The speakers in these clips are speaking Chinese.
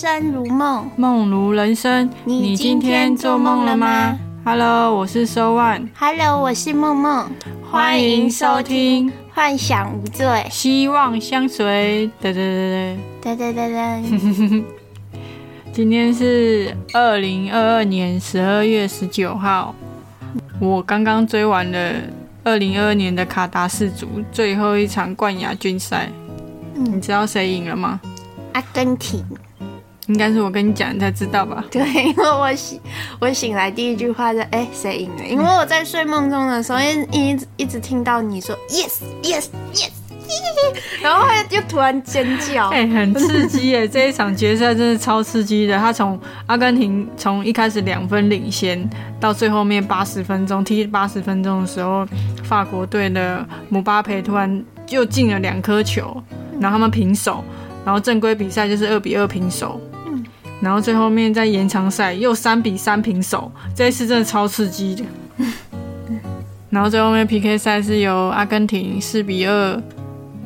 生如梦，梦如人生。你今天做梦了吗？Hello，我是收万。Hello，我是梦梦，欢迎收听《幻想无罪》。希望相随。今天是二零二二年十二月十九号。我刚刚追完了二零二二年的卡达世足最后一场冠亚军赛。你嗯，知道谁赢了吗？阿根廷。应该是我跟你讲，你才知道吧？对，因为我醒，我醒来第一句话就哎谁赢了？因为我在睡梦中的时候，一一直一直听到你说 yes yes yes，然后就突然尖叫。哎、很刺激耶！这一场决赛真是超刺激的。他从阿根廷从一开始两分领先，到最后面八十分钟踢八十分钟的时候，法国队的姆巴佩突然又进了两颗球，然后他们平手，然后正规比赛就是二比二平手。嗯然后最后面在延长赛又三比三平手，这一次真的超刺激的。然后最后面 PK 赛是由阿根廷四比二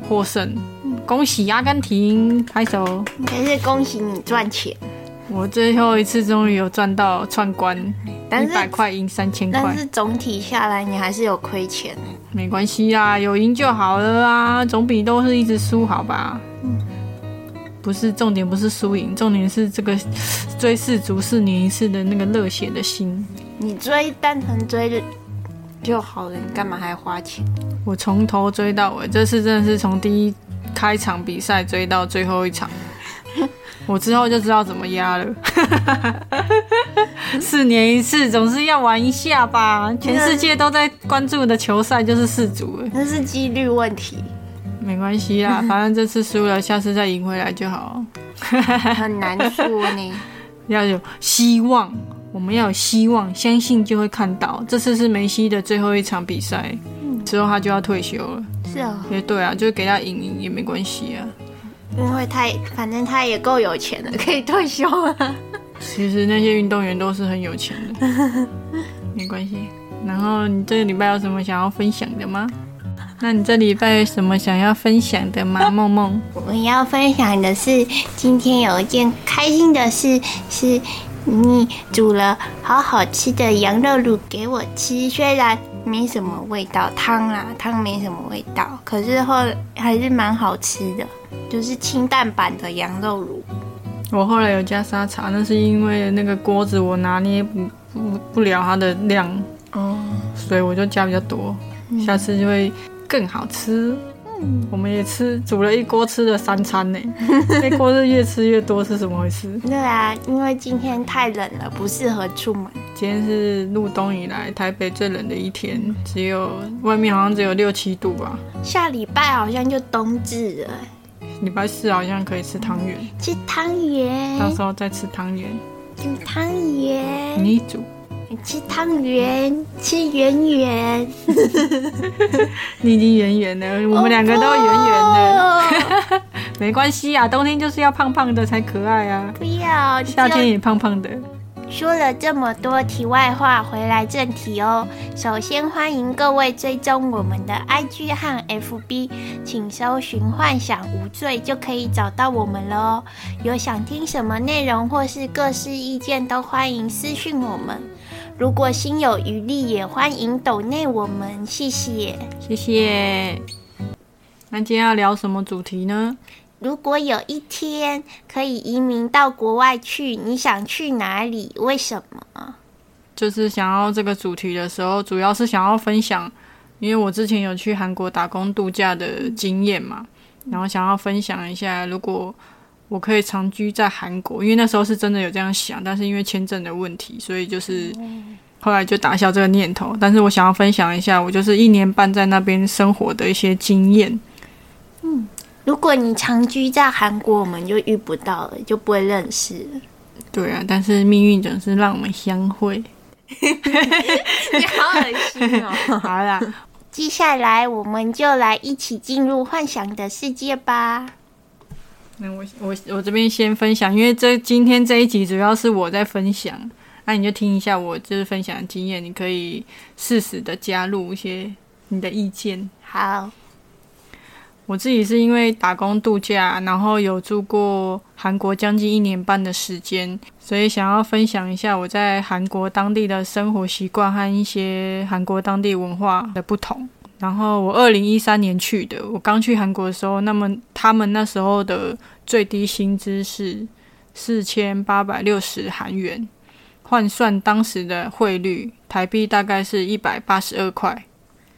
获胜，恭喜阿根廷，拍手！还是恭喜你赚钱，我最后一次终于有赚到串关，一百块赢三千块但，是总体下来你还是有亏钱。没关系啦，有赢就好了啊，总比都是一直输好吧？不是重点，不是输赢，重点是这个追世足四年一次的那个热血的心。你追单纯追就好了，你干嘛还花钱？我从头追到尾，这次真的是从第一开场比赛追到最后一场。我之后就知道怎么压了。四年一次，总是要玩一下吧。全世界都在关注的球赛就是世足了，那是几率问题，没关系啦，反正这次输了，下次再赢回来就好。很难说呢。要有希望，我们要有希望，相信就会看到。这次是梅西的最后一场比赛，之后他就要退休了。是哦，也对啊，就是给他赢赢也没关系啊。因为他反正他也够有钱了，可以退休了。其实那些运动员都是很有钱的，没关系。然后你这个礼拜有什么想要分享的吗？那你这礼拜有什么想要分享的吗？梦梦，我要分享的是，今天有一件开心的事，是你煮了好好吃的羊肉卤给我吃，虽然没什么味道，汤啦汤没什么味道，可是后来还是蛮好吃的，就是清淡版的羊肉卤。我后来有加沙茶，那是因为那个锅子我拿捏不不不了它的量，哦，所以我就加比较多，下次就会更好吃。嗯我们也吃煮了一锅，吃了三餐呢。那锅是越吃越多，是怎么回事？对啊，因为今天太冷了，不适合出门。今天是入冬以来台北最冷的一天，只有外面好像只有六七度吧。下礼拜好像就冬至了，礼拜四好像可以吃汤圆，吃汤圆，到时候再吃汤圆。煮汤圆。你煮，吃汤圆，吃圆圆，你已经圆圆了，我们两个都圆圆的，哦 没关系啊。冬天就是要胖胖的才可爱啊，不要，夏天也胖胖的。说了这么多题外话，回来正题哦。首先欢迎各位追踪我们的 IG 和 FB，请搜寻“幻想无罪”就可以找到我们了哦。有想听什么内容或是各式意见，都欢迎私讯我们。如果心有余力，也欢迎抖内我们，谢谢。谢谢。那今天要聊什么主题呢？如果有一天可以移民到国外去，你想去哪里？为什么？就是想要这个主题的时候，主要是想要分享，因为我之前有去韩国打工度假的经验嘛，然后想要分享一下，如果我可以长居在韩国，因为那时候是真的有这样想，但是因为签证的问题，所以就是后来就打消这个念头。但是我想要分享一下，我就是一年半在那边生活的一些经验。嗯如果你长居在韩国，我们就遇不到了，就不会认识了。对啊，但是命运总是让我们相会。你好恶心哦！好啦，接下来我们就来一起进入幻想的世界吧。那我我我这边先分享，因为这今天这一集主要是我在分享，那你就听一下我就是分享的经验，你可以适时的加入一些你的意见。好，我自己是因为打工度假，然后有住过韩国将近一年半的时间，所以想要分享一下我在韩国当地的生活习惯和一些韩国当地文化的不同。然后我二零一三年去的，我刚去韩国的时候，那么他们那时候的最低薪资是四千八百六十韩元，换算当时的汇率，台币大概是一百八十二块。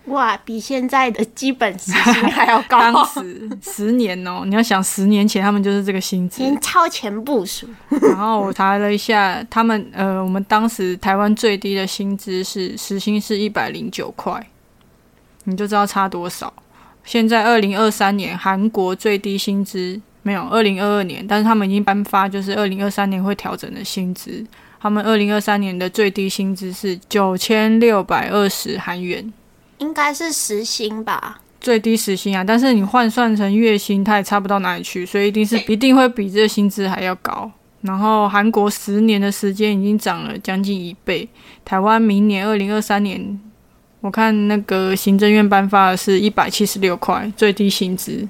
哇，比现在的基本时薪还要高。当时十年哦，你要想十年前他们就是这个薪资，超前部署。然后我查了一下，他们呃，我们当时台湾最低的薪资是时薪是一百零九块，你就知道差多少。现在二零二三年韩国最低薪资没有二零二二年，但是他们已经颁发就是二零二三年会调整的薪资。他们二零二三年的最低薪资是九千六百二十韩元。应该是时薪吧，最低时薪啊，但是你换算成月薪，它也差不到哪里去，所以一定是一定会比这个薪资还要高。然后韩国十年的时间已经涨了将近一倍，台湾明年二零二三年，我看那个行政院颁发的是一百七十六块最低薪资，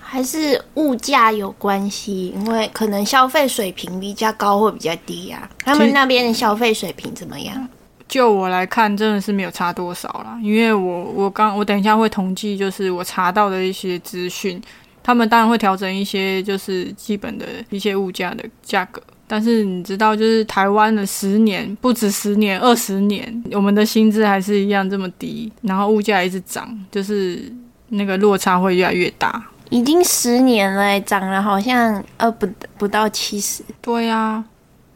还是物价有关系？因为可能消费水平比较高或比较低啊，他们那边的消费水平怎么样？就我来看，真的是没有差多少啦。因为我我刚我等一下会统计，就是我查到的一些资讯，他们当然会调整一些就是基本的一些物价的价格。但是你知道，就是台湾的十年不止十年，二十年，我们的薪资还是一样这么低，然后物价一直涨，就是那个落差会越来越大。已经十年了，涨了好像呃不不到七十。对呀。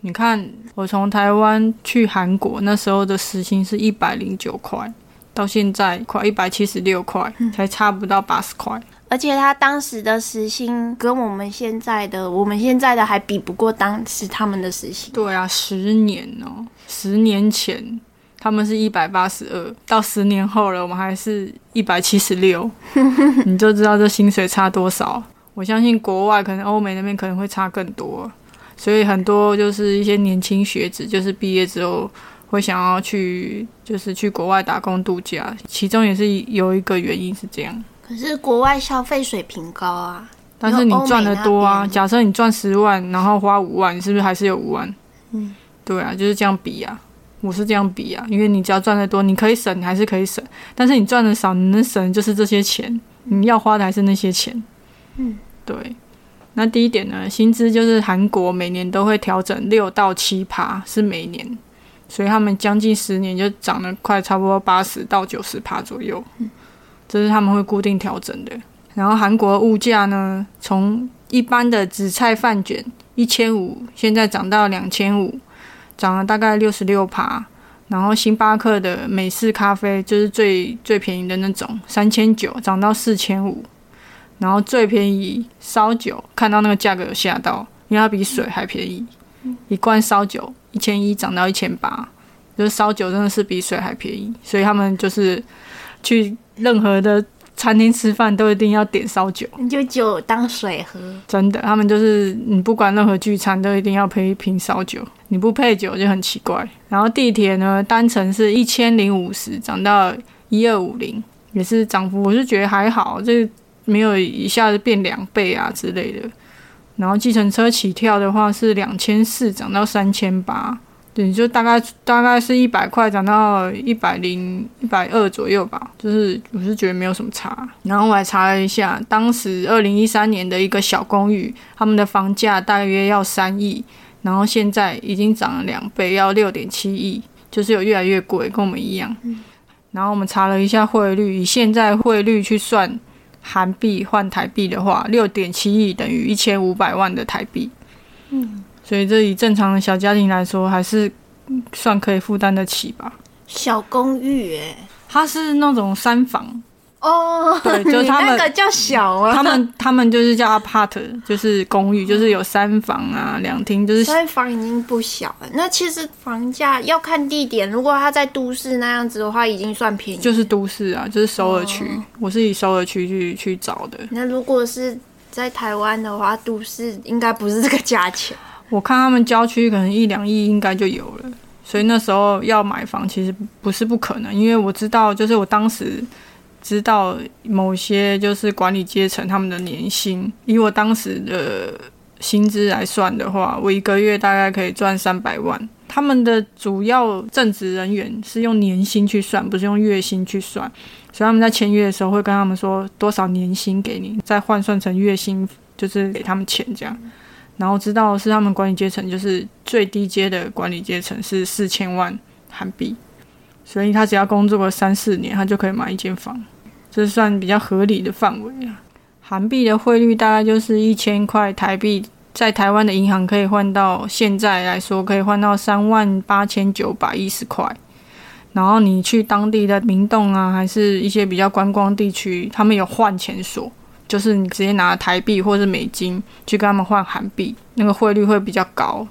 你看，我从台湾去韩国那时候的时薪是一百零九块，到现在快一百七十六块，才差不到八十块。而且他当时的时薪跟我们现在的，我们现在的还比不过当时他们的时薪。对啊，十年哦，十年前他们是一百八十二，到十年后了，我们还是一百七十六，你就知道这薪水差多少。我相信国外可能欧美那边可能会差更多。所以很多就是一些年轻学子，就是毕业之后会想要去，就是去国外打工度假。其中也是有一个原因是这样。可是国外消费水平高啊，但是你赚的多啊。假设你赚十万，然后花五万，你是不是还是有五万？嗯，对啊，就是这样比啊。我是这样比啊，因为你只要赚的多，你可以省，你还是可以省。但是你赚的少，你能省就是这些钱，你要花的还是那些钱。嗯，对。那第一点呢，薪资就是韩国每年都会调整六到七趴，是每年，所以他们将近十年就涨了快差不多八十到九十趴左右，这是他们会固定调整的。然后韩国物价呢，从一般的紫菜饭卷一千五，现在涨到两千五，涨了大概六十六趴。然后星巴克的美式咖啡就是最最便宜的那种，三千九涨到四千五。然后最便宜烧酒，看到那个价格有吓到，因为它比水还便宜，一罐烧酒一千一涨到一千八，就是烧酒真的是比水还便宜，所以他们就是去任何的餐厅吃饭都一定要点烧酒，你就酒当水喝，真的，他们就是你不管任何聚餐都一定要配一瓶烧酒，你不配酒就很奇怪。然后地铁呢，单程是一千零五十涨到一二五零，也是涨幅，我是觉得还好，这。没有一下子变两倍啊之类的，然后计程车起跳的话是两千四涨到三千八，对，就大概大概是一百块涨到一百零一百二左右吧，就是我是觉得没有什么差。然后我还查了一下，当时二零一三年的一个小公寓，他们的房价大约要三亿，然后现在已经涨了两倍，要六点七亿，就是有越来越贵，跟我们一样。然后我们查了一下汇率，以现在汇率去算。韩币换台币的话，六点七亿等于一千五百万的台币。嗯，所以这以正常的小家庭来说，还是算可以负担得起吧。小公寓，哎，它是那种三房。哦，对，就他们那个叫小啊，他们他们就是叫 apart，就是公寓，就是有三房啊，两厅，就是三房已经不小了。那其实房价要看地点，如果它在都市那样子的话，已经算便宜。就是都市啊，就是首尔区，我是以首尔区去去找的。那如果是在台湾的话，都市应该不是这个价钱。我看他们郊区可能一两亿应该就有了，所以那时候要买房其实不是不可能，因为我知道，就是我当时。知道某些就是管理阶层他们的年薪。以我当时的薪资来算的话，我一个月大概可以赚三百万。他们的主要正职人员是用年薪去算，不是用月薪去算，所以他们在签约的时候会跟他们说多少年薪给你，再换算成月薪，就是给他们钱这样。然后知道是他们管理阶层，就是最低阶的管理阶层是四千万韩币，所以他只要工作个三四年，他就可以买一间房，这算比较合理的范围啊。韩币的汇率大概就是一千块台币。在台湾的银行可以换到现在来说，可以换到三万八千九百一十块。然后你去当地的明洞啊，还是一些比较观光地区，他们有换钱所，就是你直接拿台币或是美金去跟他们换韩币，那个汇率会比较高。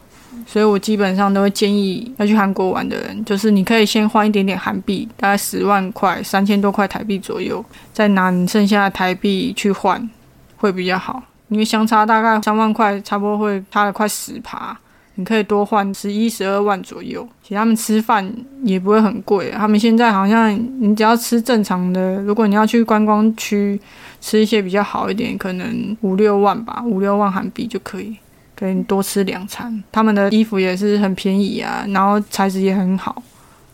所以我基本上都会建议要去韩国玩的人，就是你可以先换一点点韩币，大概十万块、三千多块台币左右，再拿你剩下的台币去换，会比较好。因为相差大概三万块，差不多会差了快十趴，你可以多换十一、十二万左右。其实他们吃饭也不会很贵，他们现在好像你只要吃正常的，如果你要去观光区吃一些比较好一点，可能五六万吧，五六万韩币就可以，可以多吃两餐。他们的衣服也是很便宜啊，然后材质也很好。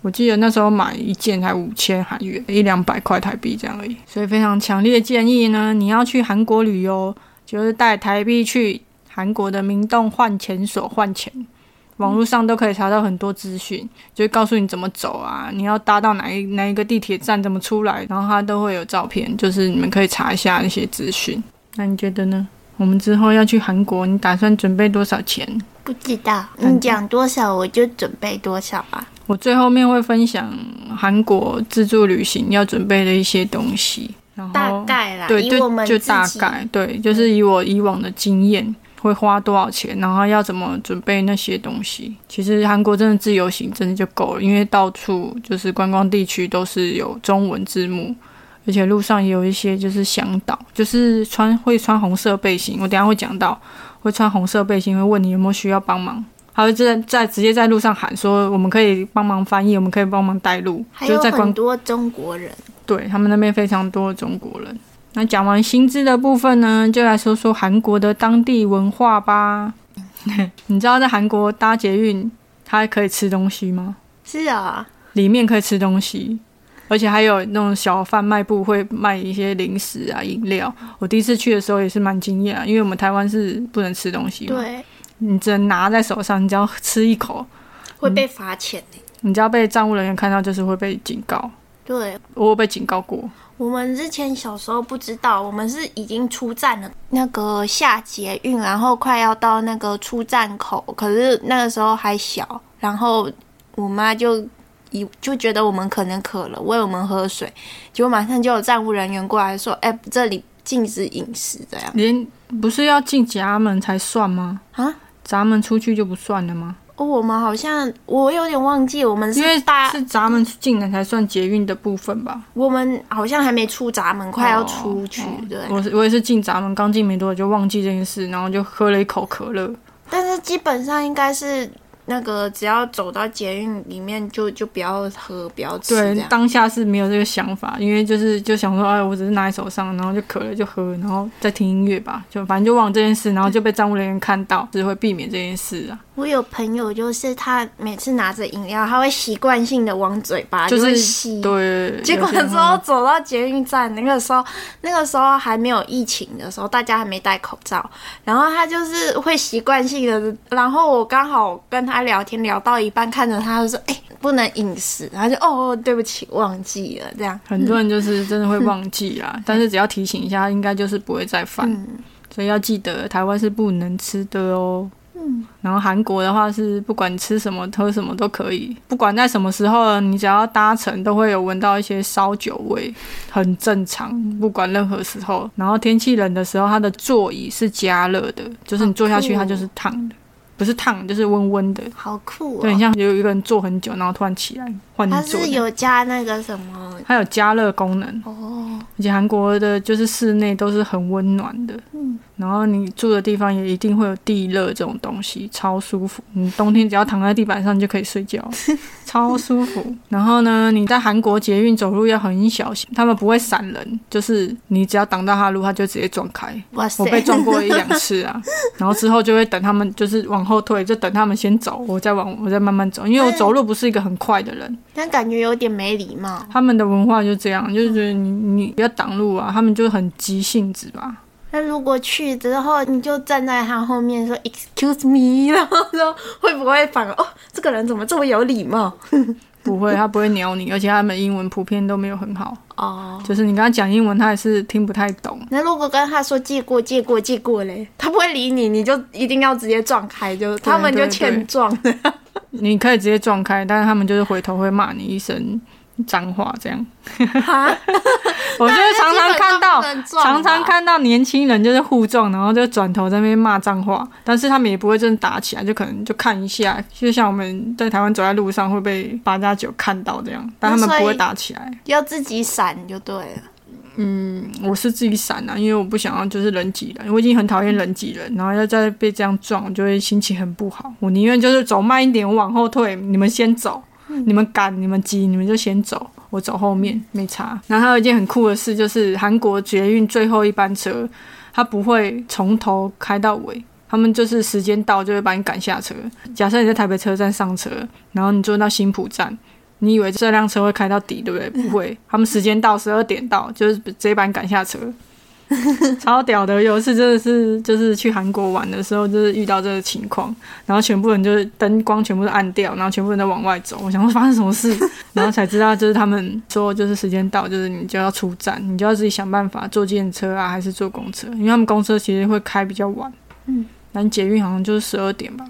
我记得那时候买一件才五千韩元，一两百块台币这样而已。所以非常强烈的建议呢，你要去韩国旅游。就是带台币去韩国的明洞换钱所换钱，网络上都可以查到很多资讯，就告诉你怎么走啊，你要搭到哪一哪一个地铁站，怎么出来，然后它都会有照片，就是你们可以查一下那些资讯。那你觉得呢？我们之后要去韩国，你打算准备多少钱？不知道，你讲多少我就准备多少吧。我最后面会分享韩国自助旅行要准备的一些东西。然后大概啦，对，就就大概，对，就是以我以往的经验，会花多少钱，然后要怎么准备那些东西。其实韩国真的自由行真的就够了，因为到处就是观光地区都是有中文字幕，而且路上也有一些就是向导，就是穿会穿红色背心。我等下会讲到，会穿红色背心会问你有没有需要帮忙，还会在在直接在路上喊说我们可以帮忙翻译，我们可以帮忙带路。还有很多中国人。对他们那边非常多的中国人。那讲完薪资的部分呢，就来说说韩国的当地文化吧。你知道在韩国搭捷运，它可以吃东西吗？是啊，里面可以吃东西，而且还有那种小贩卖部会卖一些零食啊、饮料。我第一次去的时候也是蛮惊讶，因为我们台湾是不能吃东西，对，你只能拿在手上，你只要吃一口会被罚钱你只要被站务人员看到，就是会被警告。对，我有被警告过。我们之前小时候不知道，我们是已经出站了，那个下捷运，然后快要到那个出站口，可是那个时候还小，然后我妈就以就觉得我们可能渴了，喂我们喝水，结果马上就有站务人员过来说：“哎，这里禁止饮食。”这样，连不是要进闸门才算吗？啊，闸门出去就不算了吗？我们好像我有点忘记，我们是因为大是闸门进来才算捷运的部分吧？我们好像还没出闸门，快要出去。对，我我也是进闸门，刚进没多久就忘记这件事，然后就喝了一口可乐。但是基本上应该是。那个只要走到捷运里面，就就不要喝，不要吃。对，当下是没有这个想法，因为就是就想说，哎，我只是拿在手上，然后就渴了就喝，然后再听音乐吧，就反正就忘这件事，然后就被站务人员看到，只会避免这件事啊。我有朋友，就是他每次拿着饮料，他会习惯性的往嘴巴就是吸，对。结果之后走到捷运站，那个时候那个时候还没有疫情的时候，大家还没戴口罩，然后他就是会习惯性的，然后我刚好跟他聊天聊到。一半看着他就说：“哎，不能饮食。”然后就：“哦，对不起，忘记了。”这样很多人就是真的会忘记啦，但是只要提醒一下，应该就是不会再犯。所以要记得，台湾是不能吃的哦。嗯，然后韩国的话是不管吃什么喝什么都可以，不管在什么时候，你只要搭乘都会有闻到一些烧酒味，很正常。不管任何时候，然后天气冷的时候，它的座椅是加热的，就是你坐下去它就是烫的。不是烫，就是温温的，好酷哦！对，像有一个人坐很久，然后突然起来换坐。它是有加那个什么？它有加热功能哦。而且韩国的就是室内都是很温暖的，嗯，然后你住的地方也一定会有地热这种东西，超舒服。你冬天只要躺在地板上就可以睡觉，超舒服。然后呢，你在韩国捷运走路要很小心，他们不会闪人，就是你只要挡到他路，他就直接撞开。哇塞！我被撞过一两次啊，然后之后就会等他们，就是往后退，就等他们先走，我再往我再慢慢走，因为我走路不是一个很快的人。但感觉有点没礼貌。他们的文化就这样，就是觉得你你不要挡路啊，他们就很急性子吧。那如果去之后，你就站在他后面说 “excuse me”，然后说会不会反而哦，这个人怎么这么有礼貌？不会，他不会鸟你，而且他们英文普遍都没有很好哦。就是你跟他讲英文，他也是听不太懂。那如果跟他说借过、借过、借过嘞，他不会理你，你就一定要直接撞开，就他们就欠撞。你可以直接撞开，但是他们就是回头会骂你一声。脏话这样，我就常常看到，常常看到年轻人就是互撞，然后就转头在那边骂脏话，但是他们也不会真的打起来，就可能就看一下，就像我们在台湾走在路上会被八加九看到这样，但他们不会打起来，要自己闪就对了。嗯，我是自己闪啊，因为我不想要就是人挤人，我已经很讨厌人挤人，然后要再被这样撞，就会心情很不好。我宁愿就是走慢一点，我往后退，你们先走。你们赶，你们急，你们就先走，我走后面没差。然后还有一件很酷的事，就是韩国捷运最后一班车，它不会从头开到尾，他们就是时间到就会把你赶下车。假设你在台北车站上车，然后你坐到新浦站，你以为这辆车会开到底，对不对？不会，他们时间到十二点到，就是直接把你赶下车。超屌的！有一次真的是，就是去韩国玩的时候，就是遇到这个情况，然后全部人就是灯光全部都暗掉，然后全部人都往外走。我想说发生什么事，然后才知道就是他们说就是时间到，就是你就要出站，你就要自己想办法坐电车啊，还是坐公车，因为他们公车其实会开比较晚。嗯，但捷运好像就是十二点吧。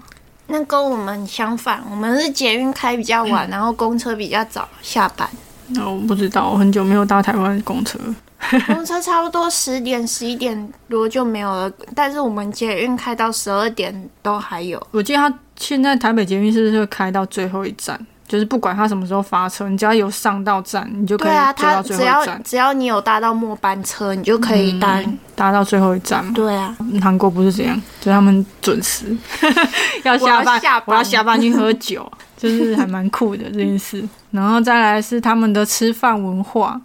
那跟我们相反，我们是捷运开比较晚，然后公车比较早下班。那我不知道，我很久没有搭台湾公车。公车差不多十点、十一点多就没有了，但是我们捷运开到十二点都还有。我记得他现在台北捷运是不是会开到最后一站？就是不管他什么时候发车，你只要有上到站，你就可以坐到最后一站。只要你有搭到末班车，你就可以搭搭到最后一站。对啊，韩国不是这样，就他们准时 要下班，我要下班去喝酒，就是还蛮酷的这件事。然后再来是他们的吃饭文化。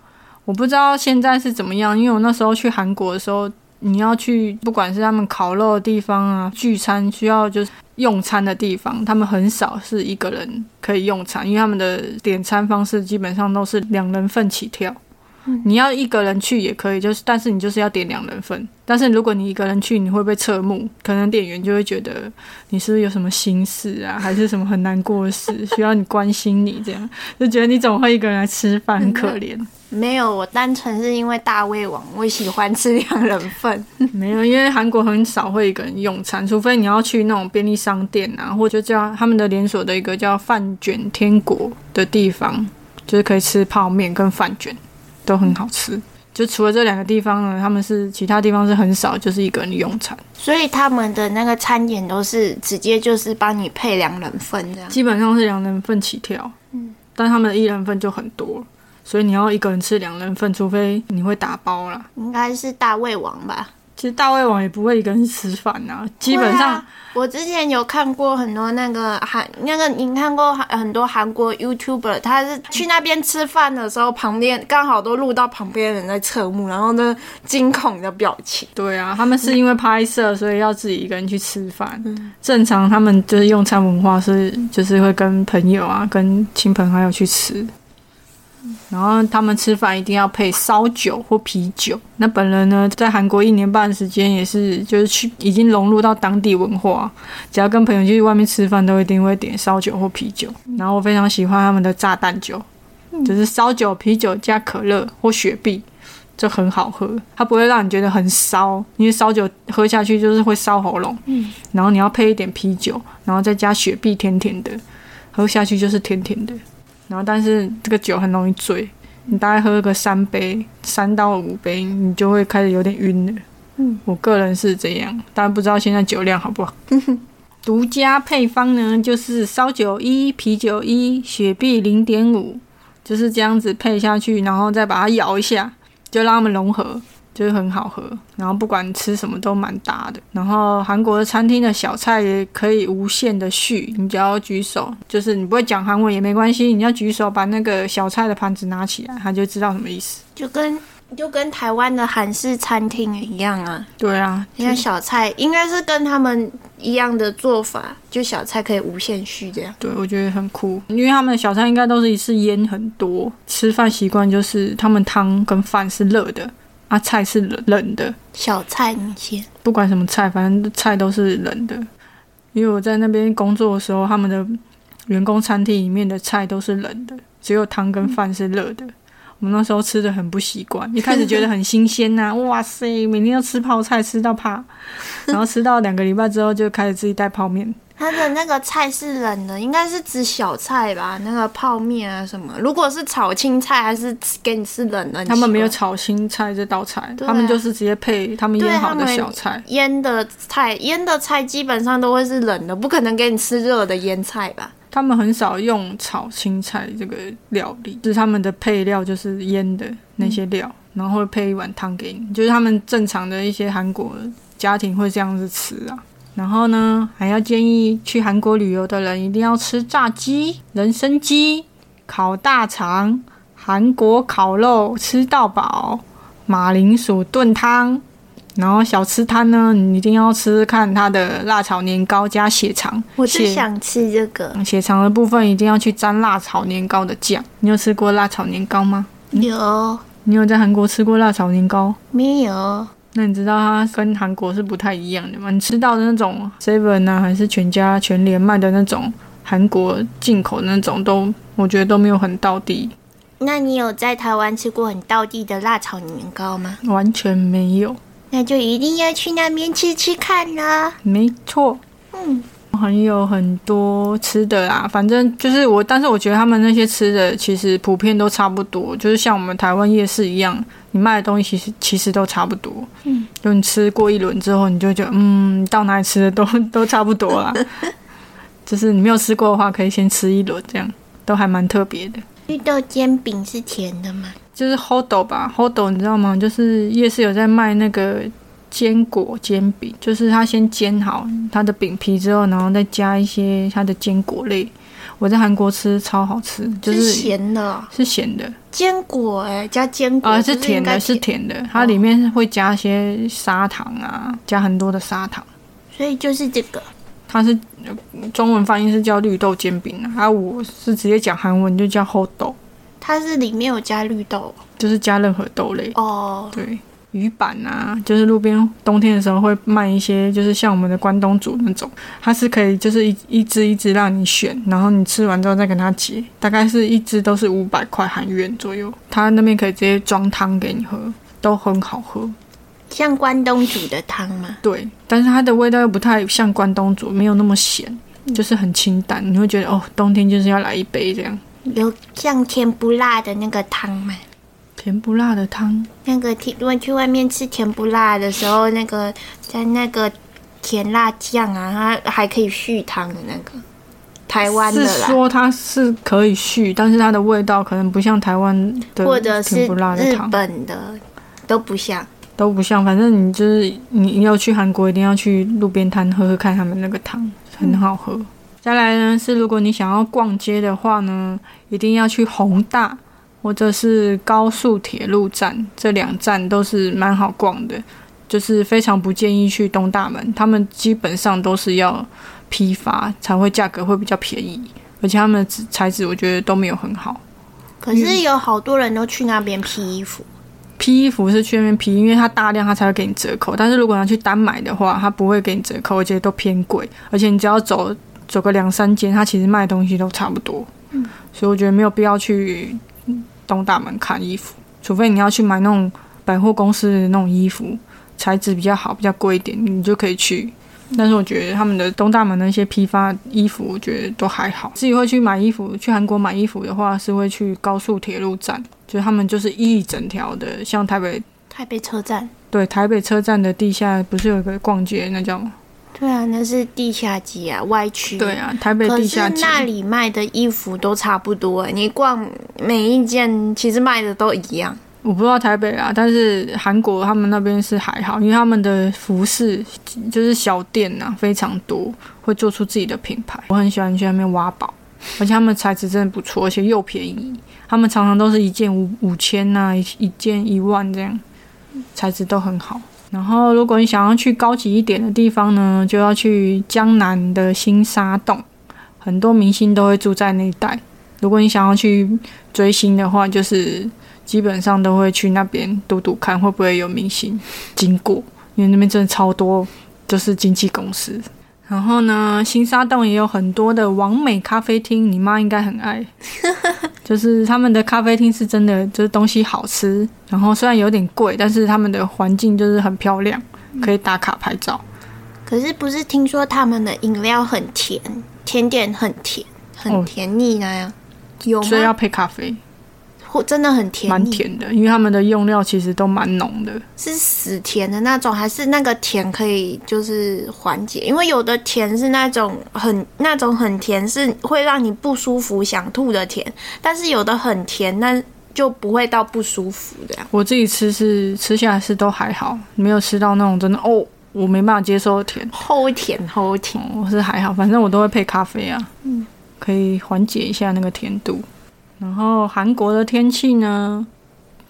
我不知道现在是怎么样，因为我那时候去韩国的时候，你要去不管是他们烤肉的地方啊，聚餐需要就是用餐的地方，他们很少是一个人可以用餐，因为他们的点餐方式基本上都是两人份起跳。你要一个人去也可以，就是但是你就是要点两人份。但是如果你一个人去，你会被侧目，可能店员就会觉得你是不是有什么心事啊，还是什么很难过的事 需要你关心你，这样就觉得你怎么会一个人来吃饭，很可怜。没有，我单纯是因为大胃王，我喜欢吃两人份。没有，因为韩国很少会一个人用餐，除非你要去那种便利商店啊，或者叫他们的连锁的一个叫饭卷天国的地方，就是可以吃泡面跟饭卷，都很好吃。就除了这两个地方呢，他们是其他地方是很少，就是一个人用餐。所以他们的那个餐点都是直接就是帮你配两人份这样，基本上是两人份起跳。嗯，但他们的一人份就很多。所以你要一个人吃两人份，除非你会打包啦。应该是大胃王吧？其实大胃王也不会一个人吃饭啊。基本上，我之前有看过很多那个韩，那个你看过很多韩国 YouTuber，他是去那边吃饭的时候，旁边刚好都录到旁边人在侧目，然后呢惊恐的表情。对啊，他们是因为拍摄，所以要自己一个人去吃饭。正常他们就是用餐文化是，就是会跟朋友啊、跟亲朋好友去吃。然后他们吃饭一定要配烧酒或啤酒。那本人呢，在韩国一年半时间，也是就是去已经融入到当地文化。只要跟朋友去外面吃饭，都一定会点烧酒或啤酒。然后我非常喜欢他们的炸弹酒，就是烧酒、啤酒加可乐或雪碧，就很好喝。它不会让你觉得很烧，因为烧酒喝下去就是会烧喉咙。嗯。然后你要配一点啤酒，然后再加雪碧，甜甜的，喝下去就是甜甜的。然后，但是这个酒很容易醉，你大概喝个三杯，三到五杯，你就会开始有点晕了。嗯，我个人是这样，但不知道现在酒量好不好。独家配方呢，就是烧酒一，啤酒一，雪碧零点五，就是这样子配下去，然后再把它摇一下，就让它们融合。就是很好喝，然后不管吃什么都蛮搭的。然后韩国的餐厅的小菜也可以无限的续，你只要举手，就是你不会讲韩文也没关系，你要举手把那个小菜的盘子拿起来，他就知道什么意思。就跟就跟台湾的韩式餐厅一样啊，对啊，因为小菜应该是跟他们一样的做法，就小菜可以无限续这样。对，我觉得很酷，因为他们的小菜应该都是一次腌很多，吃饭习惯就是他们汤跟饭是热的，啊菜是冷冷的，小菜那些，不管什么菜，反正菜都是冷的。因为我在那边工作的时候，他们的员工餐厅里面的菜都是冷的，只有汤跟饭是热的。我们那时候吃的很不习惯，一开始觉得很新鲜呐、哇塞，每天要吃泡菜吃到怕，然后吃到两个礼拜之后就开始自己带泡面。它的那个菜是冷的，应该是指小菜吧？那个泡面啊什么？如果是炒青菜，还是给你吃冷的？他们没有炒青菜这道菜，啊他们就是直接配他们腌好的小菜。腌的菜，腌的菜基本上都会是冷的，不可能给你吃热的腌菜吧？他们很少用炒青菜这个料理，就是他们的配料就是腌的那些料，然后会配一碗汤给你，就是他们正常的一些韩国家庭会这样子吃啊。然后呢，还要建议去韩国旅游的人一定要吃炸鸡、人参鸡、烤大肠、韩国烤肉，吃到饱，马铃薯炖汤。然后小吃摊呢，你一定要吃吃看它的辣炒年糕加血肠。我就想吃这个。血肠的部分一定要去沾辣炒年糕的酱。你有吃过辣炒年糕吗？有你有在韩国吃过辣炒年糕？没有？那你知道它跟韩国是不太一样的吗？你吃到的那种 Seven 啊，还是全家、全联卖的那种韩国进口的那种，都我觉得都没有很到地，那你有在台湾吃过很道地的辣炒年糕吗？完全没有。那就一定要去那边吃吃看啦。没错，嗯，很有很多吃的啦，反正就是我，但是我觉得他们那些吃的其实普遍都差不多，就是像我们台湾夜市一样，你卖的东西其实其实都差不多。嗯，就你吃过一轮之后，你就觉得嗯，到哪里吃的都 都差不多啦。就是你没有吃过的话，可以先吃一轮，这样都还蛮特别的。绿豆煎饼是甜的吗？就是 Hodo 吧，Hodo 你知道吗？就是夜市有在卖那个坚果煎饼，就是它先煎好它的饼皮之后，然后再加一些它的坚果类。我在韩国吃超好吃，就是是咸的。哦、是咸的。坚果哎、加坚果啊、是甜的，是甜的，它里面会加一些砂糖啊，加很多的砂糖。所以就是这个。它是呃中文翻译是叫绿豆煎饼啊，啊，我是直接讲韩文就叫 Hodo，它是里面有加绿豆。就是加任何豆类。哦，对，鱼板啊，就是路边冬天的时候会卖一些，就是像我们的关东煮那种，它是可以就是一一只一只让你选，然后你吃完之后再跟它结，大概是一只都是五百块韩元左右。它那边可以直接装汤给你喝，都很好喝。像关东煮的汤吗？对，但是它的味道又不太像关东煮，没有那么咸，就是很清淡，你会觉得哦，冬天就是要来一杯这样。有像甜不辣的那个汤吗？甜不辣的汤，那个甜，如果去外面吃甜不辣的时候，那个在那个甜辣酱啊，它还可以续汤的那个，台湾的啦，是说它是可以续，但是它的味道可能不像台湾的或者是甜不辣的日汤。本的都不像。都不像，反正你就是你要去韩国，一定要去路边摊喝喝看他们那个汤，很好喝。再来呢是，如果你想要逛街的话呢，一定要去宏大或者是高速铁路站，这两站都是蛮好逛的，就是非常不建议去东大门，他们基本上都是要批发才会价格会比较便宜，而且他们的纸材质我觉得都没有很好。可是有好多人都去那边批衣服，批衣服是去那边批，因为它大量，它才会给你折扣。但是如果要去单买的话，它不会给你折扣，而且都偏贵。而且你只要走走个两三间，它其实卖的东西都差不多。嗯，所以我觉得没有必要去东大门看衣服，除非你要去买那种百货公司的那种衣服，材质比较好、比较贵一点，你就可以去。但是我觉得他们的东大门那些批发衣服，我觉得都还好。自己会去买衣服，去韩国买衣服的话，是会去高速铁路站，就是他们就是一整条的，像台北台北车站。对台北车站的地下不是有一个逛街，那叫吗？对啊，那是地下街啊，歪曲。对啊，台北地下街。那里卖的衣服都差不多欸，你逛每一件其实卖的都一样。我不知道台北啊，但是韩国他们那边是还好，因为他们的服饰就是小店呐、非常多，会做出自己的品牌。我很喜欢去那边挖宝，而且他们材质真的不错，而且又便宜。他们常常都是一件五五千呐，一一件一万这样，材质都很好。然后如果你想要去高级一点的地方呢，就要去江南的新沙洞，很多明星都会住在那一带。如果你想要去追星的话，就是基本上都会去那边赌赌看会不会有明星经过，因为那边真的超多，就是经纪公司。然后呢，新沙洞也有很多的完美咖啡厅，你妈应该很爱。就是他们的咖啡厅是真的，就是东西好吃，然后虽然有点贵，但是他们的环境就是很漂亮，可以打卡拍照。可是不是听说他们的饮料很甜，甜点很甜，很哦甜腻那样？有所以要？配咖啡，或真的很甜蛮？甜的，因为他们的用料其实都蛮浓的。是死甜的那种，还是那个甜可以就是缓解？因为有的甜是那种很那种很甜，是会让你不舒服、想吐的甜，但是有的很甜，那就不会到不舒服这样。我自己吃是吃下来是都还好，没有吃到那种真的哦，我没办法接受的甜。齁甜齁甜，我是还好，反正我都会配咖啡啊，嗯，可以缓解一下那个甜度。然后韩国的天气呢，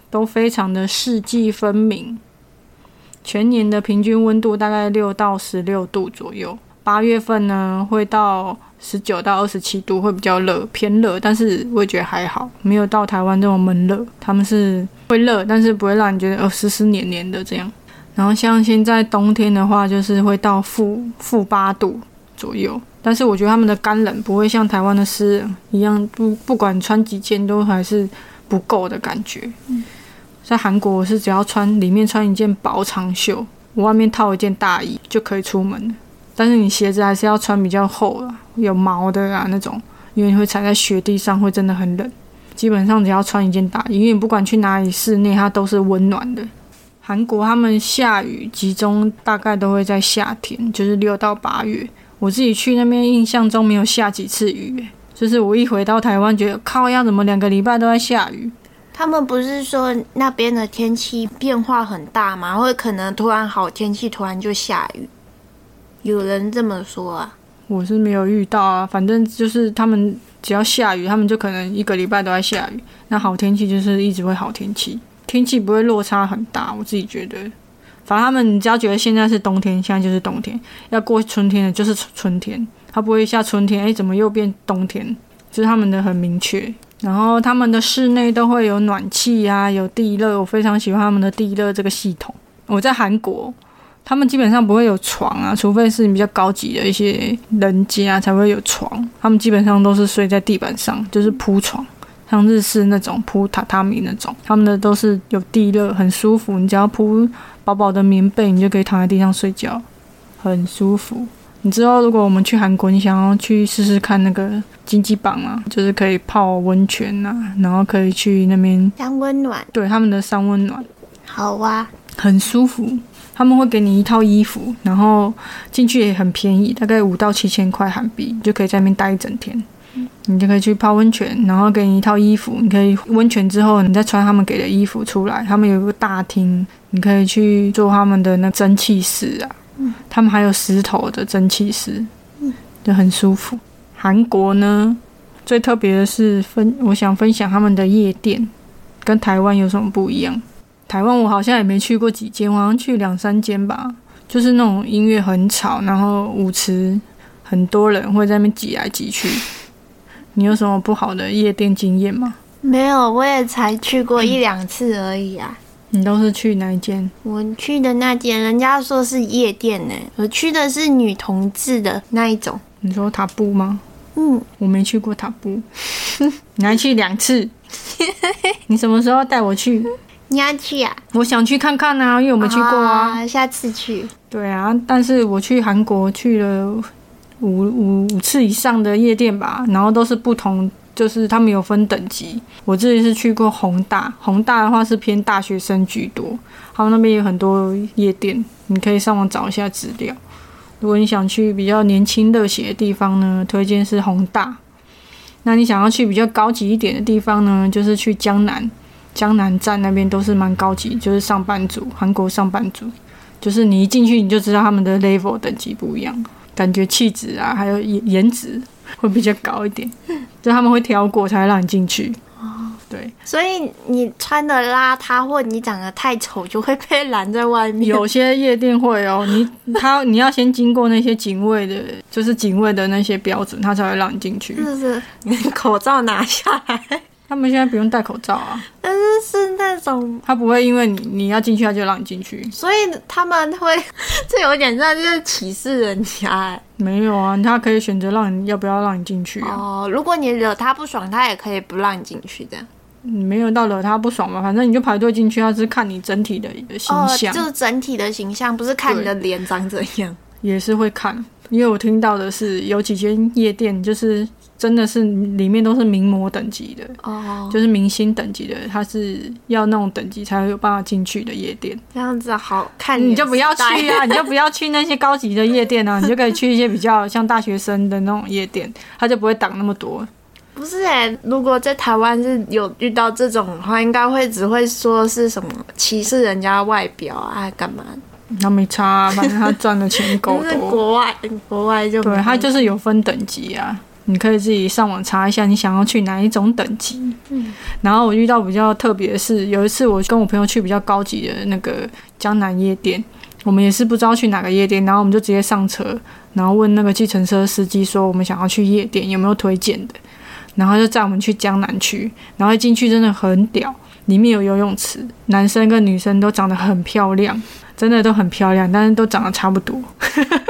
都非常的四季分明，全年的平均温度大概六到十六度左右。八月份呢会到十九到二十七度，会比较热，偏热，但是我也觉得还好，没有到台湾这种闷热。他们是会热，但是不会让你觉得呃湿湿黏黏的这样。然后像现在冬天的话，就是会到负负八度左右，但是我觉得他们的干冷不会像台湾的湿冷一样，不不管穿几件都还是不够的感觉。在韩国，我是只要穿里面穿一件薄长袖，我外面套一件大衣就可以出门。但是你鞋子还是要穿比较厚啊，有毛的啊那种，因为你会踩在雪地上，会真的很冷。基本上只要穿一件大衣，因为你不管去哪里室内，它都是温暖的。韩国他们下雨集中大概都会在夏天，就是六到八月。我自己去那边印象中没有下几次雨，欸就是我一回到台湾，觉得靠呀，怎么两个礼拜都在下雨？他们不是说那边的天气变化很大吗？会可能突然好天气，突然就下雨。有人这么说啊？我是没有遇到啊，反正就是他们只要下雨，他们就可能一个礼拜都在下雨。那好天气就是一直会好天气，天气不会落差很大。我自己觉得，反正他们只要觉得现在是冬天，现在就是冬天；要过春天的就是春天，它不会一下春天，哎，怎么又变冬天？就是他们的很明确。然后他们的室内都会有暖气啊，有地热，我非常喜欢他们的地热这个系统。我在韩国，他们基本上不会有床啊，除非是比较高级的一些人家才会有床。他们基本上都是睡在地板上，就是铺床，像日式那种铺榻榻米那种。他们的都是有地热，很舒服。你只要铺薄薄的棉被，你就可以躺在地上睡觉，很舒服。你知道，如果我们去韩国，你想要去试试看那个经济榜啊，就是可以泡温泉啊，然后可以去那边三温暖，对他们的三温暖。好啊。很舒服。他们会给你一套衣服，然后进去也很便宜，大概五到七千块韩币，你就可以在那边待一整天。你就可以去泡温泉，然后给你一套衣服，你可以温泉之后，你再穿他们给的衣服出来。他们有一个大厅，你可以去做他们的那蒸汽室啊。他们还有石头的蒸汽室，就很舒服。韩国呢，最特别的是分，我想分享他们的夜店，跟台湾有什么不一样？台湾我好像也没去过几间，我好像去两三间吧，就是那种音乐很吵，然后舞池很多人会在那边挤来挤去。你有什么不好的夜店经验吗？没有，我也才去过一两次而已啊。你都是去哪一间？我去的那间，人家说是夜店呢，我去的是女同志的那一种。你说塔布吗？嗯，我没去过塔布，你还去两次？你什么时候带我去？你要去啊？我想去看看啊，因为我没去过啊。啊下次去。对啊，但是我去韩国去了五五五次以上的夜店吧，然后都是不同，就是他们有分等级。我这里是去过宏大，宏大的话是偏大学生居多，他们那边有很多夜店，你可以上网找一下资料。如果你想去比较年轻热血的地方呢，推荐是宏大。那你想要去比较高级一点的地方呢，就是去江南。江南站那边都是蛮高级，就是上班族，韩国上班族，就是你一进去你就知道他们的 level 等级不一样，感觉气质啊，还有颜颜值会比较高一点，就他们会挑过才会让你进去。对，所以你穿的邋遢或你长得太丑，就会被拦在外面。有些夜店会哦，你他你要先经过那些警卫的，就是警卫的那些标准，他才会让你进去。是是，你 口罩拿下来。他们现在不用戴口罩啊，但是是那种他不会因为你你要进去，他就让你进去。所以他们会，这有点像就是歧视人家哎。没有啊，他可以选择让你要不要让你进去啊。哦，如果你惹他不爽，他也可以不让你进去的。没有到惹他不爽嘛，反正你就排队进去，他是看你整体的形象，就是整体的形象，不是看你的脸长怎样，也是会看。因为我听到的是有几间夜店，就是真的是里面都是名模等级的，哦，就是明星等级的，他是要那种等级才有办法进去的夜店。这样子好看，你就不要去啊，你就不要去那些高级的夜店啊，你就可以去一些比较像大学生的那种夜店，他就不会挡那么多。不是哎，如果在台湾是有遇到这种的话，应该会只会说是什么歧视人家外表啊，干嘛？那没差，反正他赚的钱够多。国外，国外就对他就是有分等级啊，你可以自己上网查一下，你想要去哪一种等级。嗯。然后我遇到比较特别的是，有一次我跟我朋友去比较高级的那个江南夜店，我们也是不知道去哪个夜店，然后我们就直接上车，然后问那个计程车司机说我们想要去夜店，有没有推荐的？然后就载我们去江南区，然后一进去真的很屌，里面有游泳池，男生跟女生都长得很漂亮，真的都很漂亮，但是都长得差不多，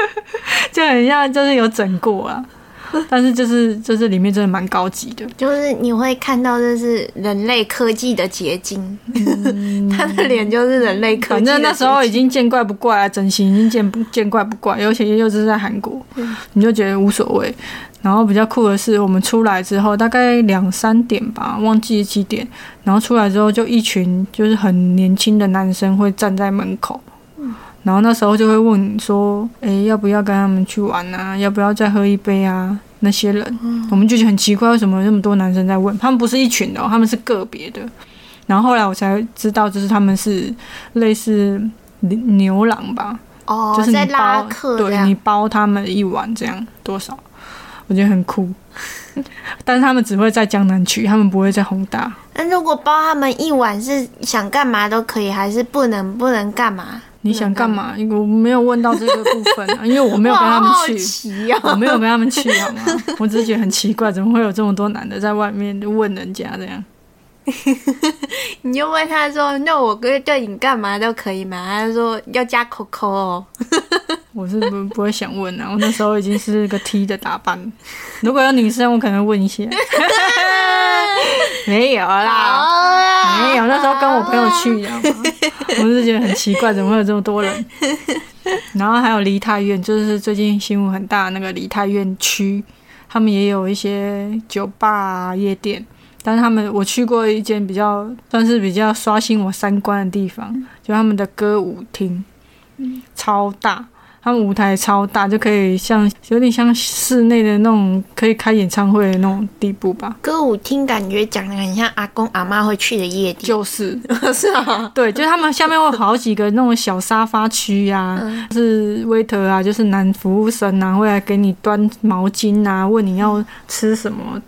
就很像就是有整过啊，但是就是就是里面真的蛮高级的，就是你会看到这是人类科技的结晶，他的脸就是人类科技，反正那时候已经见怪不怪了，整形已经见不见怪不怪，尤其又是在韩国，你就觉得无所谓。然后比较酷的是，我们出来之后大概两三点吧，忘记几点。然后出来之后，就一群就是很年轻的男生会站在门口，然后那时候就会问说：“诶，要不要跟他们去玩啊？要不要再喝一杯啊？”那些人，我们就觉得很奇怪，为什么那么多男生在问？他们不是一群的，他们是个别的。然后后来我才知道，就是他们是类似牛郎吧？哦，就是在拉客，对你包他们一晚这样多少？我觉得很酷，但是他们只会在江南区，他们不会在宏大。那如果包他们一晚，是想干嘛都可以，还是不能不能干嘛？你想干嘛？我没有问到这个部分啊，因为我没有跟他们去，我没有跟他们去，好吗？我只是觉得很奇怪，怎么会有这么多男的在外面问人家这样？你就问他说：“那我哥叫你干嘛都可以嘛？”他说：“要加 Coco 哦。” 我是不不会想问啊，我那时候已经是个 T 的打扮。如果有女生，我可能问一下。没有啦，没有。那时候跟我朋友去，我是觉得很奇怪，怎么会有这么多人？然后还有梨泰院，就是最近新闻很大那个梨泰院区，他们也有一些酒吧、夜店。但是他们，我去过一间比较算是比较刷新我三观的地方，就他们的歌舞厅，超大。他们舞台超大，就可以像有点像室内的那种，可以开演唱会的那种地步吧。歌舞厅感觉讲的很像阿公阿妈会去的夜店，就是。是啊，对，就是他们下面会好几个那种小沙发区呀，是 waiter 啊，就是男服务生啊，会来给你端毛巾啊，问你要吃什么，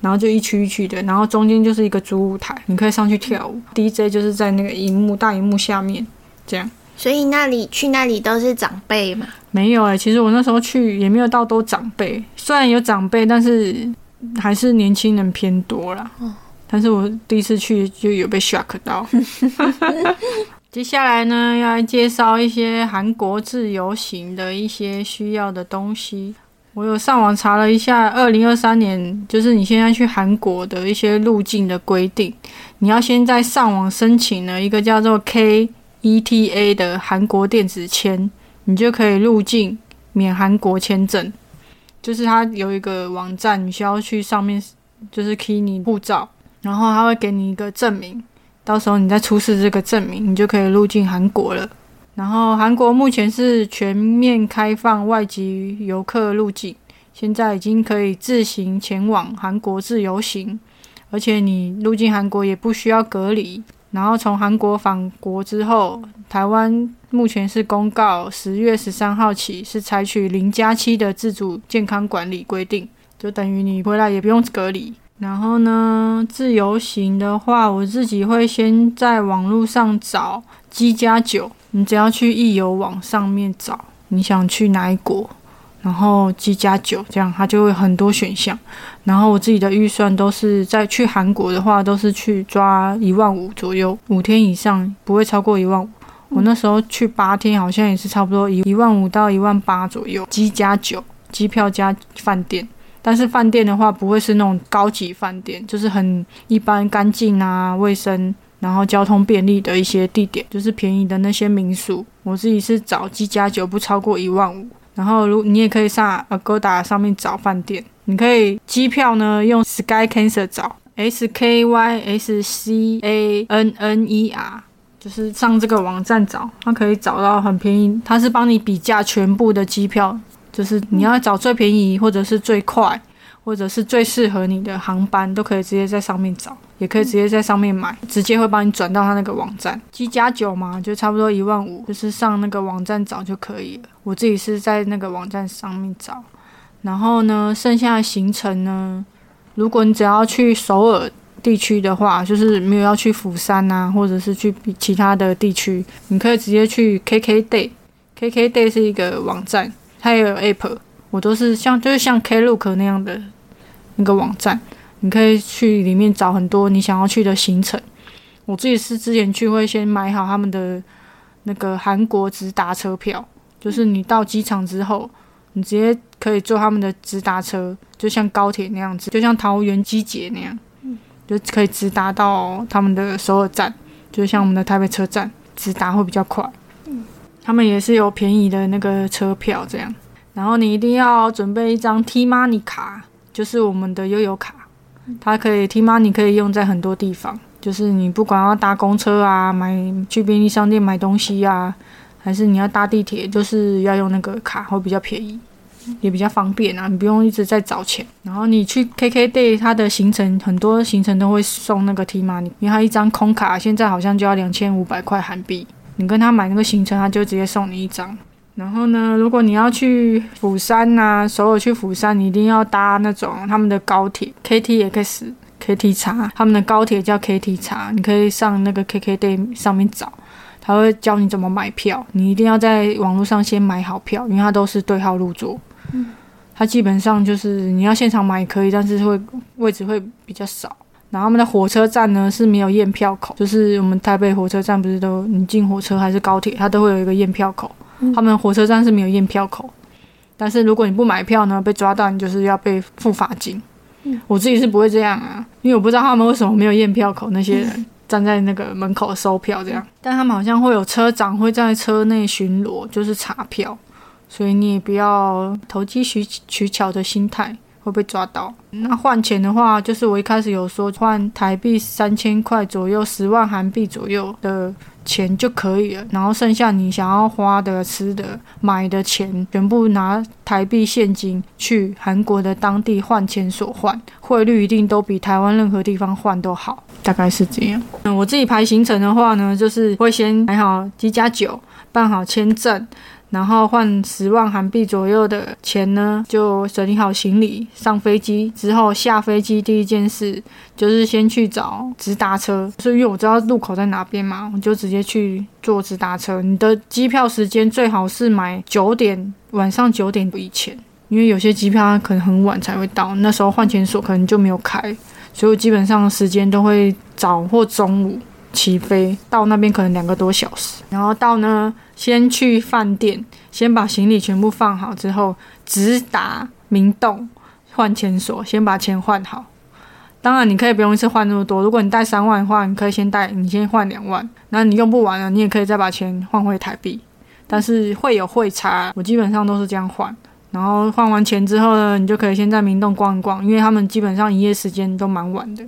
然后就一区一区的，然后中间就是一个主舞台，你可以上去跳舞，DJ 就是在那个荧幕大荧幕下面这样。所以那里去那里都是长辈嘛？没有哎，其实我那时候去也没有到都长辈，虽然有长辈，但是还是年轻人偏多啦。但是我第一次去就有被 shock 到。接下来呢，要来介绍一些韩国自由行的一些需要的东西。我有上网查了一下，二零二三年就是你现在去韩国的一些路径的规定，你要先在上网申请了一个叫做 K。ETA 的韩国电子签，你就可以入境免韩国签证。就是它有一个网站，你需要去上面，就是 key 你护照，然后他会给你一个证明，到时候你再出示这个证明，你就可以入境韩国了。然后韩国目前是全面开放外籍游客入境，现在已经可以自行前往韩国自由行。而且你入境韩国也不需要隔离。然后从韩国返国之后，台湾目前是公告十月十三号起是采取零加七的自主健康管理规定，就等于你回来也不用隔离。然后呢，自由行的话，我自己会先在网络上找机加酒，你只要去易游网上面找你想去哪一国。然后机加九这样，它就会很多选项。然后我自己的预算都是在去韩国的话，都是去抓一万五左右，五天以上不会超过一万五。我那时候去八天，好像也是差不多一一万五到一万八左右。机加九，机票加饭店，但是饭店的话不会是那种高级饭店，就是很一般、干净啊、卫生，然后交通便利的一些地点，就是便宜的那些民宿。我自己是找机加九，不超过一万五。然后，如你也可以上 Agoda 上面找饭店。你可以机票呢用 Sky Cancer 找，S K Y S C A N N E R，就是上这个网站找，它可以找到很便宜。它是帮你比价全部的机票，就是你要找最便宜或者是最快。或者是最适合你的航班，都可以直接在上面找，也可以直接在上面买，直接会帮你转到他那个网站。机加九嘛，就差不多一万五，就是上那个网站找就可以了。我自己是在那个网站上面找，然后呢，剩下的行程呢，如果你只要去首尔地区的话，就是没有要去釜山啊，或者是去其他的地区，你可以直接去 KK Day。KK Day 是一个网站，它也有 App。我都是像就是像 Klook 那样的那个网站，你可以去里面找很多你想要去的行程。我自己是之前去会先买好他们的那个韩国直达车票，就是你到机场之后，你直接可以坐他们的直达车，就像高铁那样子，就像桃园机捷那样，就可以直达到他们的首尔站，就像我们的台北车站，直达会比较快。他们也是有便宜的那个车票这样。然后你一定要准备一张 T Money 卡，就是我们的悠游卡，它可以 T Money 可以用在很多地方，就是你不管要搭公车啊，买去便利商店买东西啊，还是你要搭地铁，就是要用那个卡会比较便宜，也比较方便啊，你不用一直在找钱。然后你去 KK Day，它的行程很多行程都会送那个 T Money，因为它一张空卡现在好像就要两千五百块韩币，你跟他买那个行程，他就直接送你一张。然后呢，如果你要去釜山呐，首尔去釜山，你一定要搭那种他们的高铁 KTX、KT 叉，他们的高铁叫 KT 叉，你可以上那个 KKday 上面找，他会教你怎么买票。你一定要在网络上先买好票，因为它都是对号入座。嗯，它基本上就是你要现场买可以，但是会位置会比较少。然后他们的火车站呢是没有验票口，就是我们台北火车站不是都你进火车还是高铁，它都会有一个验票口。他们火车站是没有验票口，但是如果你不买票呢，被抓到你就是要被付罚金。我自己是不会这样啊，因为我不知道他们为什么没有验票口，那些人站在那个门口收票这样。但他们好像会有车长会在车内巡逻，就是查票，所以你也不要投机取取巧的心态会被抓到。那换钱的话，就是我一开始有说换台币三千块左右，十万韩币左右的。钱就可以了，然后剩下你想要花的、吃的、买的钱，全部拿台币现金去韩国的当地换钱所换，汇率一定都比台湾任何地方换都好，大概是这样。嗯，我自己排行程的话呢，就是会先买好机加酒，办好签证。然后换十万韩币左右的钱呢，就整理好行李，上飞机之后下飞机第一件事就是先去找直达车，是因为我知道路口在哪边嘛，我就直接去坐直达车。你的机票时间最好是买九点晚上九点以前，因为有些机票它可能很晚才会到，那时候换钱所可能就没有开，所以我基本上时间都会早或中午。起飞到那边可能两个多小时，然后到呢，先去饭店，先把行李全部放好之后，直达明洞换钱所，先把钱换好。当然，你可以不用一次换那么多，如果你带三万的话，你可以先带，你先换两万，那你用不完了，你也可以再把钱换回台币，但是会有汇差。我基本上都是这样换，然后换完钱之后呢，你就可以先在明洞逛一逛，因为他们基本上营业时间都蛮晚的。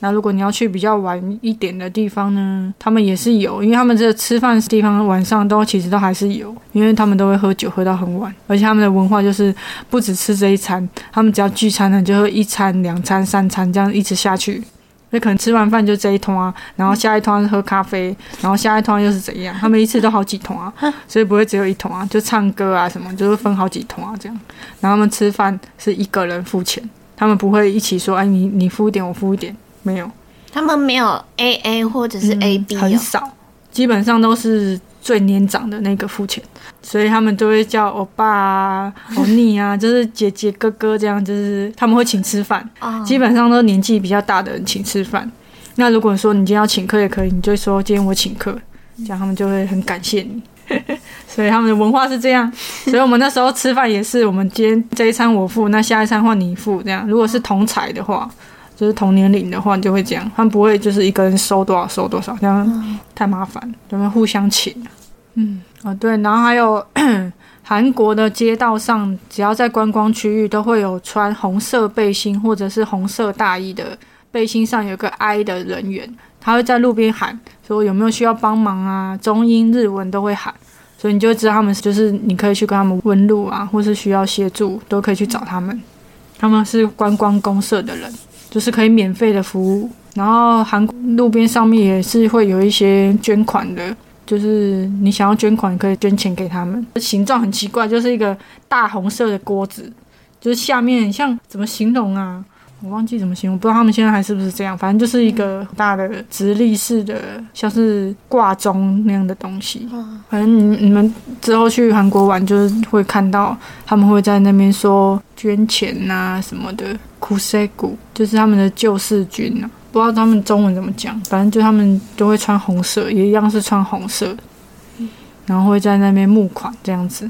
那如果你要去比较晚一点的地方呢，他们也是有，因为他们这吃饭的地方晚上都其实都还是有，因为他们都会喝酒喝到很晚，而且他们的文化就是不只吃这一餐，他们只要聚餐呢，就会一餐、两餐、三餐这样一直下去。那可能吃完饭就这一通啊，然后下一通喝咖啡，然后下一通又是怎样？他们一次都好几通啊，所以不会只有一通啊，就唱歌啊什么，就是分好几通啊这样。然后他们吃饭是一个人付钱，他们不会一起说，哎，你你付一点，我付一点，没有。他们没有 A A 或者是 A B，很少，基本上都是最年长的那个付钱，所以他们都会叫欧巴啊、欧尼啊，就是姐姐哥哥这样，就是他们会请吃饭，基本上都年纪比较大的人请吃饭。那如果说你今天要请客也可以，你就说今天我请客，这样他们就会很感谢你。所以他们的文化是这样，所以我们那时候吃饭也是，我们今天这一餐我付，那下一餐换你付，这样。如果是同彩的话。就是同年龄的话，就会这样，他们不会就是一个人收多少收多少，这样太麻烦，他们互相请。嗯，啊对，然后还有 韩国的街道上，只要在观光区域，都会有穿红色背心或者是红色大衣的，背心上有个 I 的人员，他会在路边喊说有没有需要帮忙啊，中英日文都会喊，所以你就知道他们就是你可以去跟他们问路啊，或是需要协助，都可以去找他们，他们是观光公社的人。就是可以免费的服务，然后韩路边上面也是会有一些捐款的，就是你想要捐款可以捐钱给他们。形状很奇怪，就是一个大红色的锅子，就是下面像怎么形容啊？我忘记怎么形容，不知道他们现在还是不是这样。反正就是一个大的直立式的，像是挂钟那样的东西。反正你你们之后去韩国玩，就是会看到他们会在那边说捐钱呐什么的。库塞古就是他们的救世军呐，不知道他们中文怎么讲，反正就他们都会穿红色，也一样是穿红色，然后会在那边募款这样子。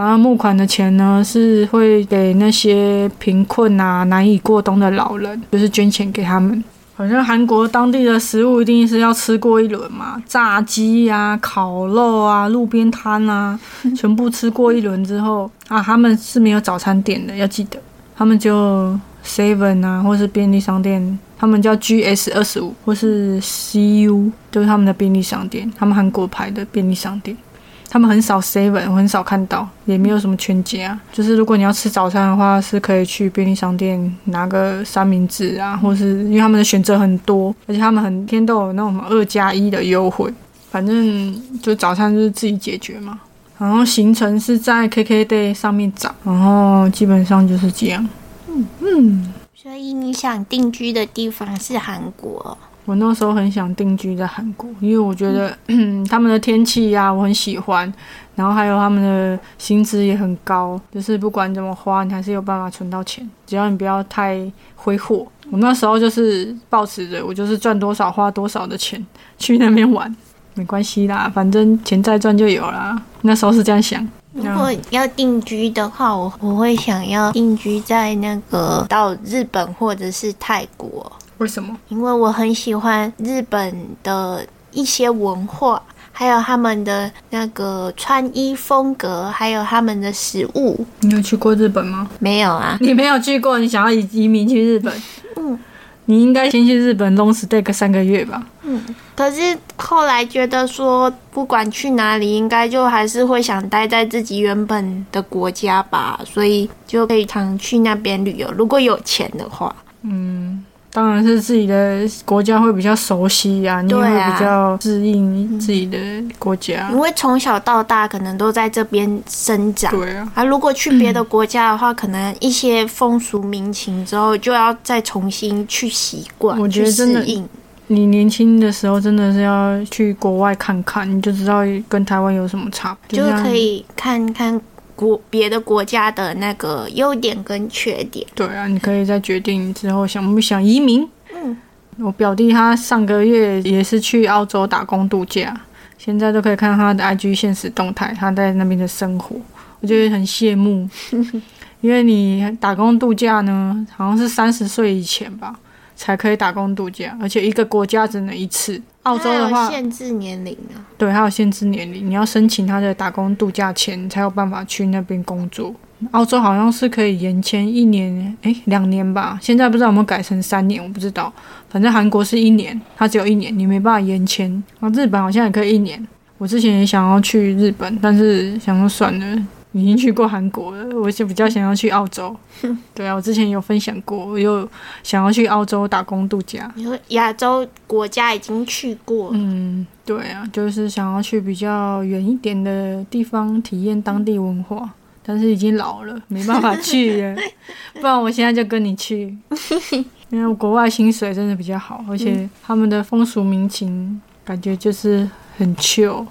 然后募款的钱呢，是会给那些贫困啊、难以过冬的老人，就是捐钱给他们。好像韩国当地的食物一定是要吃过一轮嘛，炸鸡啊、烤肉啊、路边摊啊，全部吃过一轮之后啊，他们是没有早餐店的，要记得，他们就 seven 啊，或是便利商店，他们叫 GS 二十五或是 CU，都是他们的便利商店，他们韩国牌的便利商店。他们很少 seven，我很少看到，也没有什么全家。就是如果你要吃早餐的话，是可以去便利商店拿个三明治啊，或是因为他们的选择很多，而且他们很天都有那种二加一的优惠。反正就早餐就是自己解决嘛。然后行程是在 KKday 上面找，然后基本上就是这样。嗯嗯。所以你想定居的地方是韩国？我那时候很想定居在韩国，因为我觉得 他们的天气呀，我很喜欢，然后还有他们的薪资也很高，就是不管怎么花，你还是有办法存到钱，只要你不要太挥霍。我那时候就是抱持着，我就是赚多少花多少的钱去那边玩，没关系啦，反正钱再赚就有啦。那时候是这样想。如果要定居的话，我我会想要定居在那个到日本或者是泰国。为什么？因为我很喜欢日本的一些文化，还有他们的那个穿衣风格，还有他们的食物。你有去过日本吗？没有啊。你没有去过，你想要移移民去日本？嗯。你应该先去日本 long stay 个三个月吧。嗯。可是后来觉得说，不管去哪里，应该就还是会想待在自己原本的国家吧，所以就可以常去那边旅游。如果有钱的话。嗯。当然是自己的国家会比较熟悉呀，你会比较适应自己的国家。因为从小到大可能都在这边生长，对啊。啊，如果去别的国家的话，可能一些风俗民情之后就要再重新去习惯。我觉得真的，你年轻的时候真的是要去国外看看，你就知道跟台湾有什么差别，就是可以看看。国别的国家的那个优点跟缺点，对啊，你可以再决定之后想不想移民。嗯，我表弟他上个月也是去澳洲打工度假，现在都可以看他的 IG 现实动态，他在那边的生活，我觉得很羡慕。因为你打工度假呢，好像是三十岁以前吧。才可以打工度假，而且一个国家只能一次。澳洲的话，限制年龄啊。对，还有限制年龄，你要申请他的打工度假签，才有办法去那边工作。澳洲好像是可以延签一年，诶，两年吧。现在不知道有没有改成三年，我不知道。反正韩国是一年，它只有一年，你没办法延签。啊日本好像也可以一年。我之前也想要去日本，但是想说算了，已经去过韩国了，我就比较想要去澳洲。对啊，我之前有分享过，我又想要去澳洲打工度假。你说亚洲国家已经去过，嗯，对啊，就是想要去比较远一点的地方体验当地文化。但是已经老了，没办法去了。不然我现在就跟你去，因为国外薪水真的比较好，而且他们的风俗民情感觉就是很 chill。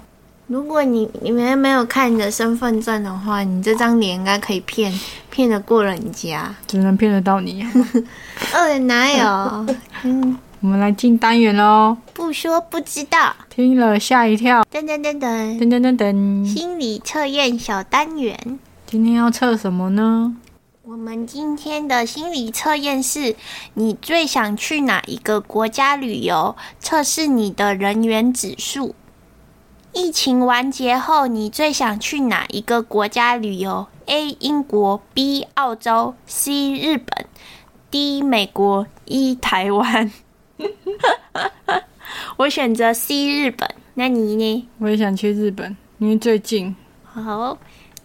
如果你你们没有看你的身份证的话，你这张脸应该可以骗骗得过人家，只能骗得到你。呃，哪有？嗯，我们来进单元喽。不说不知道，听了吓一跳。噔噔噔噔噔噔噔噔，心理测验小单元。今天要测什么呢？我们今天的心理测验是：你最想去哪一个国家旅游？测试你的人员指数。疫情完结后，你最想去哪一个国家旅游？A. 英国 B. 澳洲 C. 日本 D. 美国 E. 台湾。我选择 C. 日本。那你呢？我也想去日本，因为最近。好。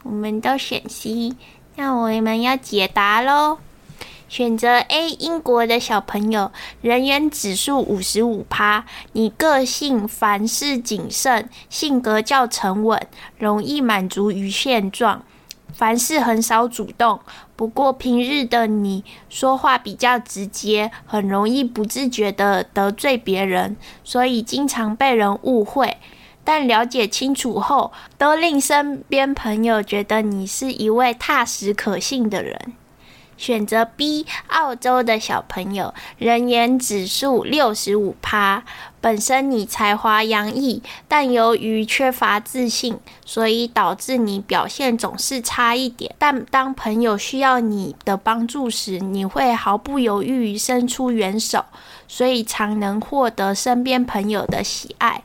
我们都选 C，那我们要解答喽。选择 A，英国的小朋友，人缘指数五十五趴。你个性凡事谨慎，性格较沉稳，容易满足于现状，凡事很少主动。不过平日的你说话比较直接，很容易不自觉的得罪别人，所以经常被人误会。但了解清楚后，都令身边朋友觉得你是一位踏实可信的人。选择 B，澳洲的小朋友，人缘指数六十五趴。本身你才华洋溢，但由于缺乏自信，所以导致你表现总是差一点。但当朋友需要你的帮助时，你会毫不犹豫伸出援手，所以常能获得身边朋友的喜爱。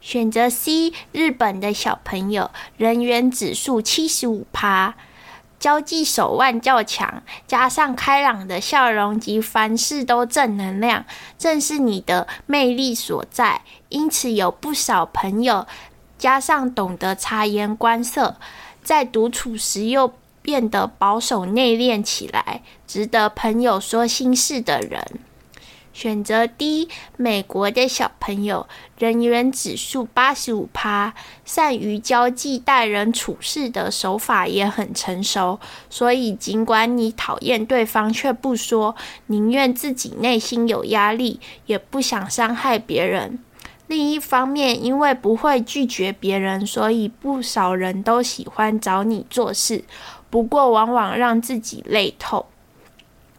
选择 C，日本的小朋友，人缘指数七十五趴，交际手腕较强，加上开朗的笑容及凡事都正能量，正是你的魅力所在。因此有不少朋友，加上懂得察言观色，在独处时又变得保守内敛起来，值得朋友说心事的人。选择 D，美国的小朋友，人缘指数八十五趴，善于交际、待人处事的手法也很成熟，所以尽管你讨厌对方却不说，宁愿自己内心有压力，也不想伤害别人。另一方面，因为不会拒绝别人，所以不少人都喜欢找你做事，不过往往让自己累透。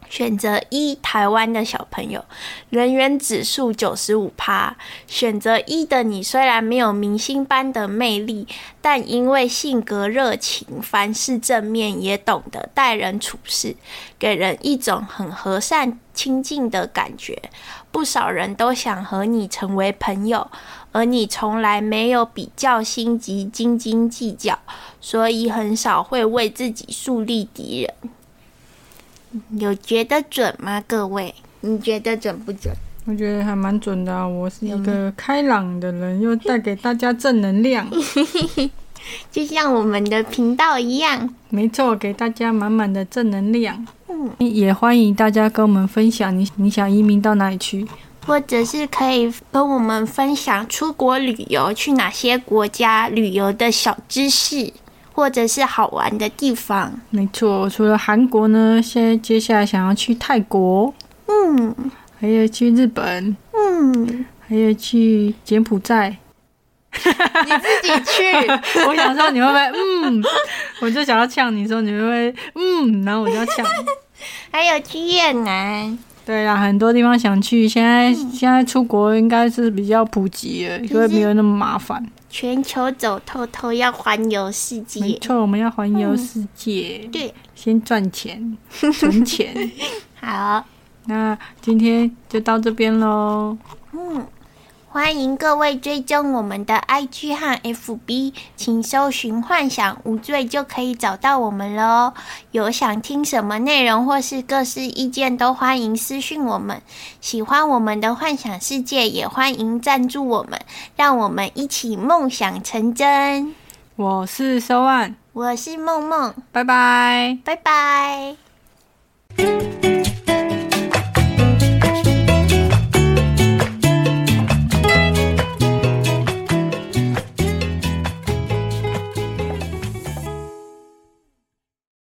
选择一，台湾的小朋友，人缘指数九十五趴。选择一的你，虽然没有明星般的魅力，但因为性格热情，凡事正面，也懂得待人处事，给人一种很和善、亲近的感觉。不少人都想和你成为朋友，而你从来没有比较心及斤斤计较，所以很少会为自己树立敌人。有觉得准吗？各位，你觉得准不准？我觉得还蛮准的。我是一个开朗的人，又带给大家正能量，就像我们的频道一样。没错，给大家满满的正能量。嗯，也欢迎大家跟我们分享你你想移民到哪里去，或者是可以跟我们分享出国旅游去哪些国家旅游的小知识。或者是好玩的地方，没错。除了韩国呢，现在接下来想要去泰国，嗯，还有去日本，嗯，还有去柬埔寨。你自己去，我想说你会不会？嗯，我就想要呛你说你会不会？嗯，然后我就要呛。还有去越南。对啊，很多地方想去。现在现在出国应该是比较普及了，因为没有那么麻烦。全球走透透，要环游世界。没错，我们要环游世界。对，先赚钱，存钱。好，那今天就到这边喽。嗯，欢迎各位追踪我们的 IG 和 FB，请搜寻“幻想无罪”就可以找到我们了哦。有想听什么内容或是各式意见，都欢迎私讯我们。喜欢我们的幻想世界，也欢迎赞助我们，让我们一起梦想成真。我是收案，我是梦梦，拜拜。拜拜。